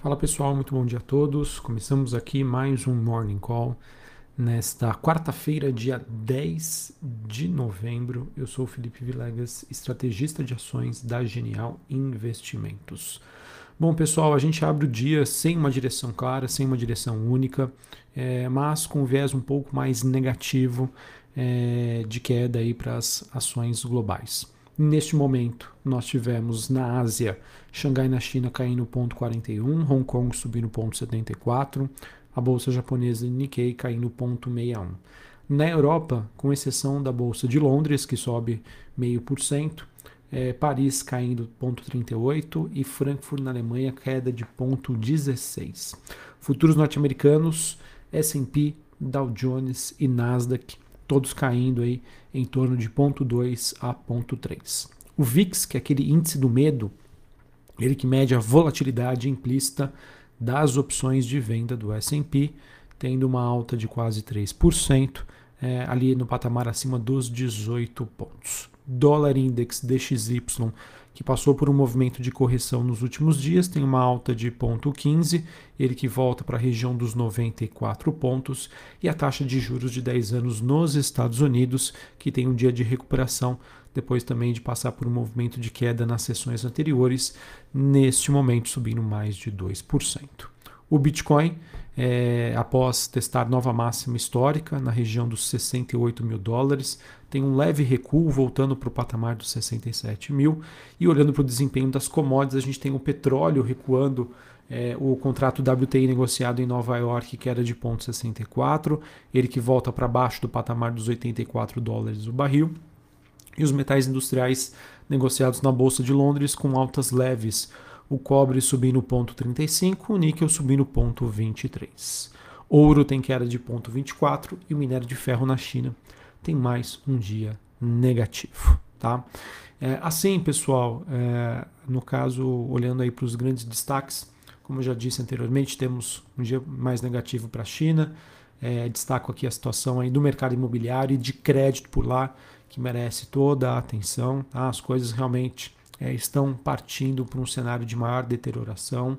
Fala pessoal, muito bom dia a todos. Começamos aqui mais um Morning Call nesta quarta-feira, dia 10 de novembro. Eu sou o Felipe Vilegas, estrategista de ações da Genial Investimentos. Bom, pessoal, a gente abre o dia sem uma direção clara, sem uma direção única, é, mas com um viés um pouco mais negativo é, de queda para as ações globais. Neste momento, nós tivemos na Ásia, Xangai na China caindo 0,41, Hong Kong subindo 0,74, a bolsa japonesa Nikkei caindo 0,61. Na Europa, com exceção da bolsa de Londres, que sobe 0,5%, é, Paris caindo 0,38 e Frankfurt na Alemanha queda de 0,16. Futuros norte-americanos, S&P, Dow Jones e Nasdaq todos caindo aí em torno de 0,2 a 0,3. O VIX, que é aquele índice do medo, ele que mede a volatilidade implícita das opções de venda do S&P, tendo uma alta de quase 3%, é, ali no patamar acima dos 18 pontos. Dólar Index DXY que passou por um movimento de correção nos últimos dias, tem uma alta de 0,15, ele que volta para a região dos 94 pontos, e a taxa de juros de 10 anos nos Estados Unidos, que tem um dia de recuperação, depois também de passar por um movimento de queda nas sessões anteriores, neste momento subindo mais de 2%. O Bitcoin é, após testar nova máxima histórica na região dos 68 mil dólares, tem um leve recuo voltando para o patamar dos 67 mil. E olhando para o desempenho das commodities, a gente tem o petróleo recuando, é, o contrato WTI negociado em Nova York, que era de 0,64, ele que volta para baixo do patamar dos 84 dólares o barril. E os metais industriais negociados na Bolsa de Londres com altas leves o cobre subindo 0,35, o níquel subindo 0,23. Ouro tem queda de 0,24 e o minério de ferro na China tem mais um dia negativo. Tá? É, assim, pessoal, é, no caso, olhando aí para os grandes destaques, como eu já disse anteriormente, temos um dia mais negativo para a China. É, destaco aqui a situação aí do mercado imobiliário e de crédito por lá, que merece toda a atenção. Tá? As coisas realmente é, estão partindo para um cenário de maior deterioração.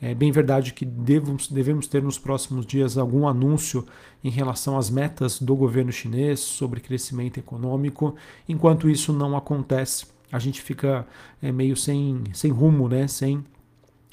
É bem verdade que devemos, devemos ter nos próximos dias algum anúncio em relação às metas do governo chinês sobre crescimento econômico. Enquanto isso não acontece, a gente fica é, meio sem, sem rumo, né? sem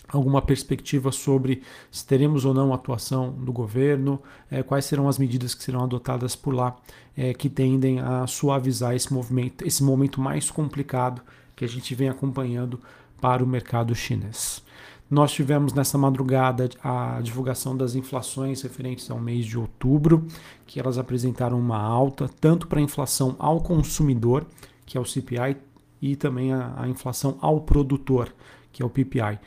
alguma perspectiva sobre se teremos ou não atuação do governo, é, quais serão as medidas que serão adotadas por lá, é, que tendem a suavizar esse movimento, esse momento mais complicado que a gente vem acompanhando para o mercado chinês. Nós tivemos nessa madrugada a divulgação das inflações referentes ao mês de outubro, que elas apresentaram uma alta, tanto para a inflação ao consumidor, que é o CPI, e também a, a inflação ao produtor, que é o PPI,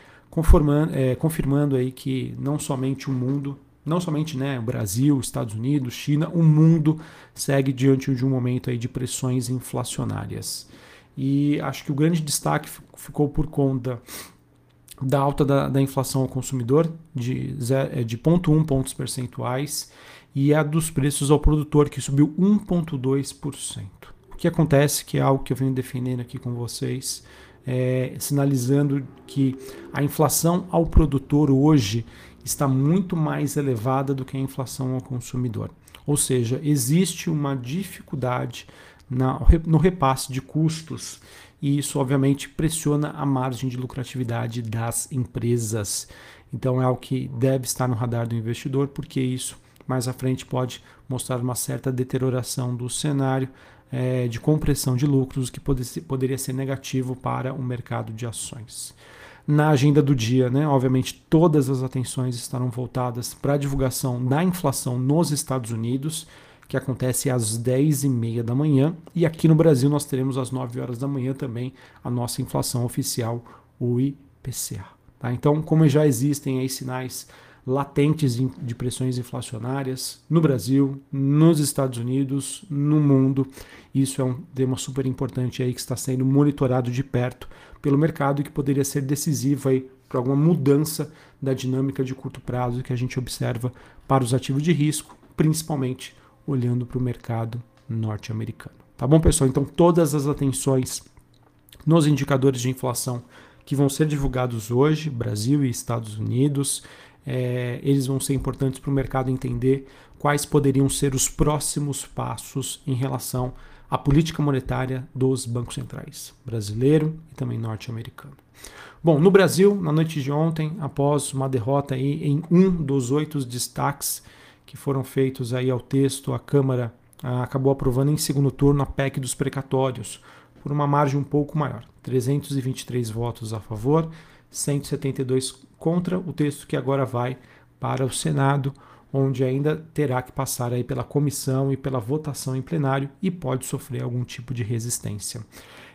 é, confirmando aí que não somente o mundo, não somente né, o Brasil, Estados Unidos, China, o mundo segue diante de um momento aí de pressões inflacionárias. E acho que o grande destaque ficou por conta da alta da, da inflação ao consumidor, de, é, de 0,1 pontos percentuais, e a dos preços ao produtor, que subiu 1,2%. O que acontece, que é algo que eu venho defendendo aqui com vocês, é, sinalizando que a inflação ao produtor hoje está muito mais elevada do que a inflação ao consumidor. Ou seja, existe uma dificuldade na, no repasse de custos e isso obviamente pressiona a margem de lucratividade das empresas. Então é algo que deve estar no radar do investidor, porque isso mais à frente pode mostrar uma certa deterioração do cenário é, de compressão de lucros, que pode poderia ser negativo para o mercado de ações. Na agenda do dia, né, obviamente, todas as atenções estarão voltadas para a divulgação da inflação nos Estados Unidos que acontece às 10h30 da manhã. E aqui no Brasil nós teremos às 9 horas da manhã também a nossa inflação oficial, o IPCA. Tá? Então, como já existem aí sinais latentes de pressões inflacionárias no Brasil, nos Estados Unidos, no mundo. Isso é um tema super importante aí que está sendo monitorado de perto pelo mercado e que poderia ser decisivo aí para alguma mudança da dinâmica de curto prazo que a gente observa para os ativos de risco, principalmente olhando para o mercado norte-americano. Tá bom, pessoal? Então, todas as atenções nos indicadores de inflação que vão ser divulgados hoje, Brasil e Estados Unidos. É, eles vão ser importantes para o mercado entender quais poderiam ser os próximos passos em relação à política monetária dos bancos centrais, brasileiro e também norte-americano. Bom, no Brasil, na noite de ontem, após uma derrota aí em um dos oito destaques que foram feitos aí ao texto, a Câmara acabou aprovando em segundo turno a PEC dos precatórios, por uma margem um pouco maior, 323 votos a favor, 172 contra o texto que agora vai para o Senado, onde ainda terá que passar aí pela comissão e pela votação em plenário e pode sofrer algum tipo de resistência.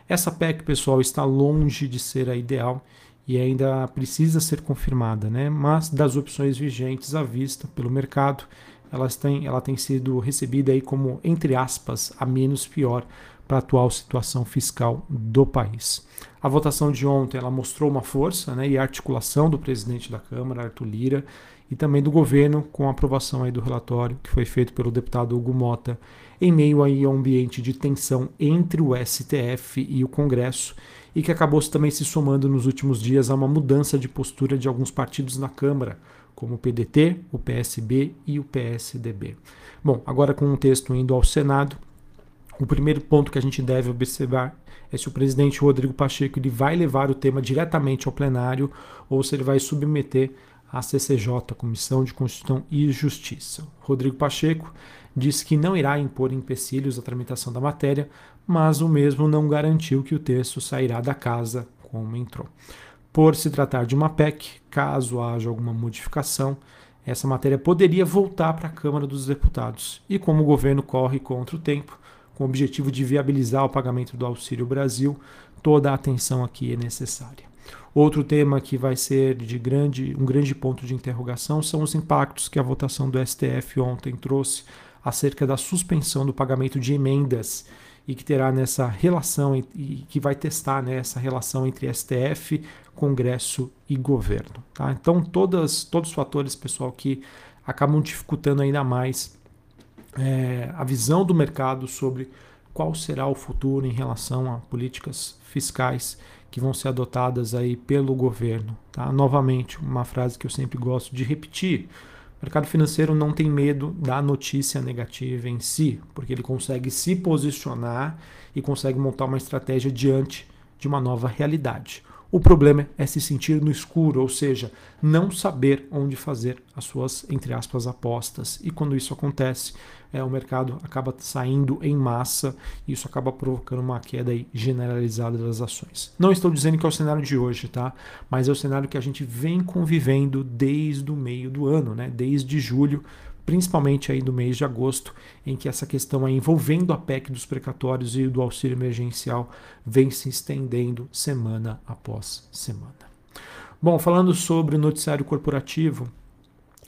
Essa PEC, pessoal, está longe de ser a ideal e ainda precisa ser confirmada, né? Mas das opções vigentes à vista pelo mercado, elas têm, ela tem sido recebida aí como entre aspas a menos pior para a atual situação fiscal do país. A votação de ontem ela mostrou uma força né, e articulação do presidente da Câmara, Arthur Lira, e também do governo com a aprovação aí do relatório que foi feito pelo deputado Hugo Mota em meio aí a um ambiente de tensão entre o STF e o Congresso e que acabou também se somando nos últimos dias a uma mudança de postura de alguns partidos na Câmara, como o PDT, o PSB e o PSDB. Bom, agora com o texto indo ao Senado, o primeiro ponto que a gente deve observar é se o presidente Rodrigo Pacheco ele vai levar o tema diretamente ao plenário ou se ele vai submeter à CCJ, Comissão de Constituição e Justiça. Rodrigo Pacheco disse que não irá impor empecilhos à tramitação da matéria, mas o mesmo não garantiu que o texto sairá da casa como entrou. Por se tratar de uma PEC, caso haja alguma modificação, essa matéria poderia voltar para a Câmara dos Deputados. E como o governo corre contra o tempo, com o objetivo de viabilizar o pagamento do Auxílio Brasil, toda a atenção aqui é necessária. Outro tema que vai ser de grande, um grande ponto de interrogação são os impactos que a votação do STF ontem trouxe acerca da suspensão do pagamento de emendas e que terá nessa relação e que vai testar né, relação entre STF, Congresso e governo. Tá? Então, todas, todos os fatores, pessoal, que acabam dificultando ainda mais é, a visão do mercado sobre qual será o futuro em relação a políticas fiscais que vão ser adotadas aí pelo governo. Tá? Novamente, uma frase que eu sempre gosto de repetir. O mercado financeiro não tem medo da notícia negativa em si, porque ele consegue se posicionar e consegue montar uma estratégia diante de uma nova realidade. O problema é se sentir no escuro, ou seja, não saber onde fazer as suas, entre aspas, apostas. E quando isso acontece, é, o mercado acaba saindo em massa e isso acaba provocando uma queda generalizada das ações. Não estou dizendo que é o cenário de hoje, tá? Mas é o cenário que a gente vem convivendo desde o meio do ano, né? Desde julho principalmente aí do mês de agosto, em que essa questão envolvendo a PEC dos precatórios e do auxílio emergencial vem se estendendo semana após semana. Bom, falando sobre o noticiário corporativo,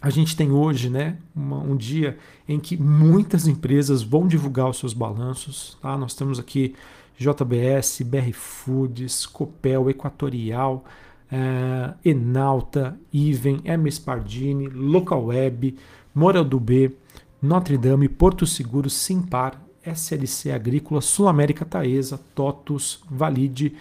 a gente tem hoje né, uma, um dia em que muitas empresas vão divulgar os seus balanços. Tá? Nós temos aqui JBS, BR Foods, Copel, Equatorial, eh, Enalta, Iven, Hermes Pardini, Local Web, Moral do B, Notre Dame, Porto Seguro, Simpar, SLC Agrícola, Sul América Taesa, TOTUS, Valide,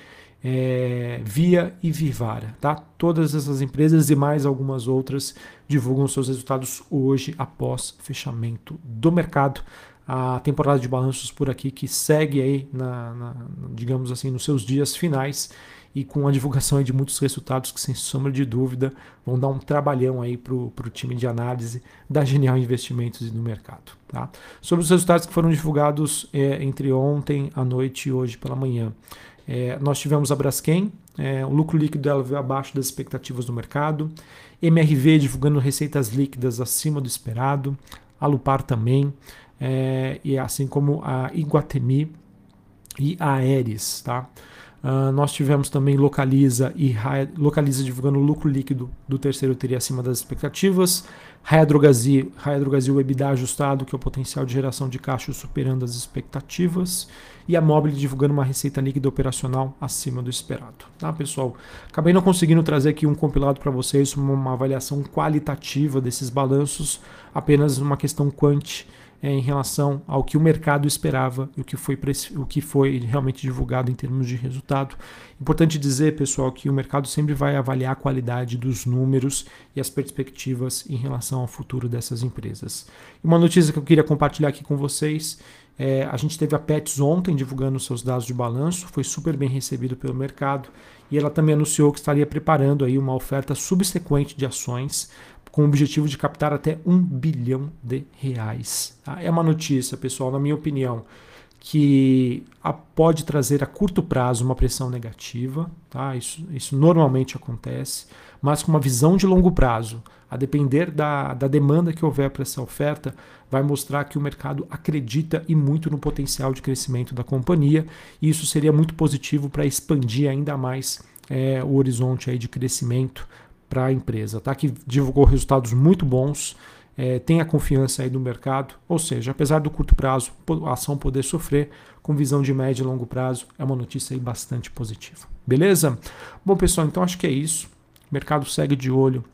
é, Via e Vivara. Tá? Todas essas empresas e mais algumas outras divulgam seus resultados hoje após fechamento do mercado. A temporada de balanços por aqui que segue aí, na, na digamos assim, nos seus dias finais e com a divulgação de muitos resultados que, sem sombra de dúvida, vão dar um trabalhão aí para o time de análise da Genial Investimentos e do mercado. Tá? Sobre os resultados que foram divulgados é, entre ontem à noite e hoje pela manhã. É, nós tivemos a Braskem, é, o lucro líquido dela veio abaixo das expectativas do mercado, MRV divulgando receitas líquidas acima do esperado, a Lupar também, é, e assim como a Iguatemi e a Aeres. Tá? Uh, nós tivemos também Localiza e Localiza divulgando lucro líquido do terceiro teria acima das expectativas. Raia Drogazil, Raia Drogazil EBITDA ajustado, que é o potencial de geração de caixa superando as expectativas. E a Mobile divulgando uma receita líquida operacional acima do esperado. Tá, pessoal? Acabei não conseguindo trazer aqui um compilado para vocês, uma, avaliação qualitativa desses balanços, apenas uma questão quant é, em relação ao que o mercado esperava e o que, foi, o que foi realmente divulgado em termos de resultado. Importante dizer, pessoal, que o mercado sempre vai avaliar a qualidade dos números e as perspectivas em relação ao futuro dessas empresas. Uma notícia que eu queria compartilhar aqui com vocês é, a gente teve a Pets ontem divulgando seus dados de balanço, foi super bem recebido pelo mercado e ela também anunciou que estaria preparando aí uma oferta subsequente de ações com o objetivo de captar até um bilhão de reais. Tá? É uma notícia, pessoal, na minha opinião, que pode trazer a curto prazo uma pressão negativa, tá? isso, isso normalmente acontece, mas com uma visão de longo prazo, a depender da, da demanda que houver para essa oferta, vai mostrar que o mercado acredita e muito no potencial de crescimento da companhia, e isso seria muito positivo para expandir ainda mais é, o horizonte aí de crescimento para a empresa, tá? Que divulgou resultados muito bons, é, tem a confiança aí do mercado, ou seja, apesar do curto prazo a ação poder sofrer, com visão de médio e longo prazo, é uma notícia aí bastante positiva. Beleza? Bom, pessoal, então acho que é isso. O mercado segue de olho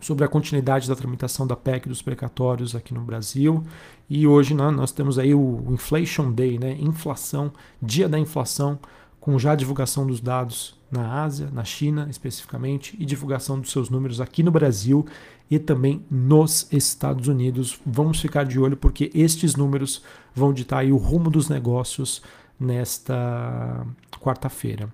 sobre a continuidade da tramitação da PEC dos precatórios aqui no Brasil. E hoje né, nós temos aí o Inflation Day, né? Inflação, dia da inflação, com já divulgação dos dados na Ásia, na China especificamente, e divulgação dos seus números aqui no Brasil e também nos Estados Unidos. Vamos ficar de olho porque estes números vão ditar o rumo dos negócios nesta quarta-feira.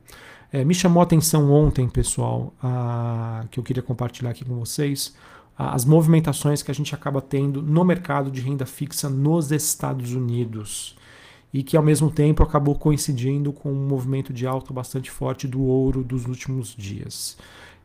É, me chamou a atenção ontem, pessoal, a, que eu queria compartilhar aqui com vocês, a, as movimentações que a gente acaba tendo no mercado de renda fixa nos Estados Unidos e que ao mesmo tempo acabou coincidindo com um movimento de alta bastante forte do ouro dos últimos dias.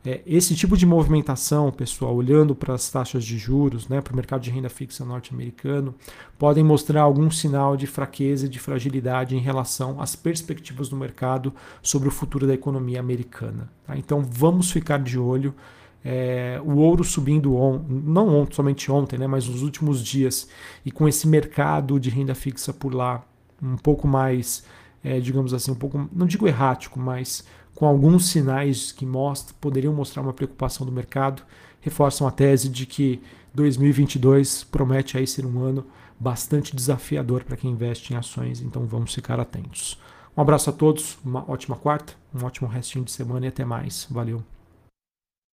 É, esse tipo de movimentação, pessoal, olhando para as taxas de juros, né, para o mercado de renda fixa norte-americano, podem mostrar algum sinal de fraqueza e de fragilidade em relação às perspectivas do mercado sobre o futuro da economia americana. Tá? Então vamos ficar de olho. É, o ouro subindo on, não ontem, somente ontem, né, mas nos últimos dias, e com esse mercado de renda fixa por lá um pouco mais, é, digamos assim, um pouco, não digo errático, mas com alguns sinais que mostram, poderiam mostrar uma preocupação do mercado, reforçam a tese de que 2022 promete aí ser um ano bastante desafiador para quem investe em ações, então vamos ficar atentos. Um abraço a todos, uma ótima quarta, um ótimo restinho de semana e até mais. Valeu!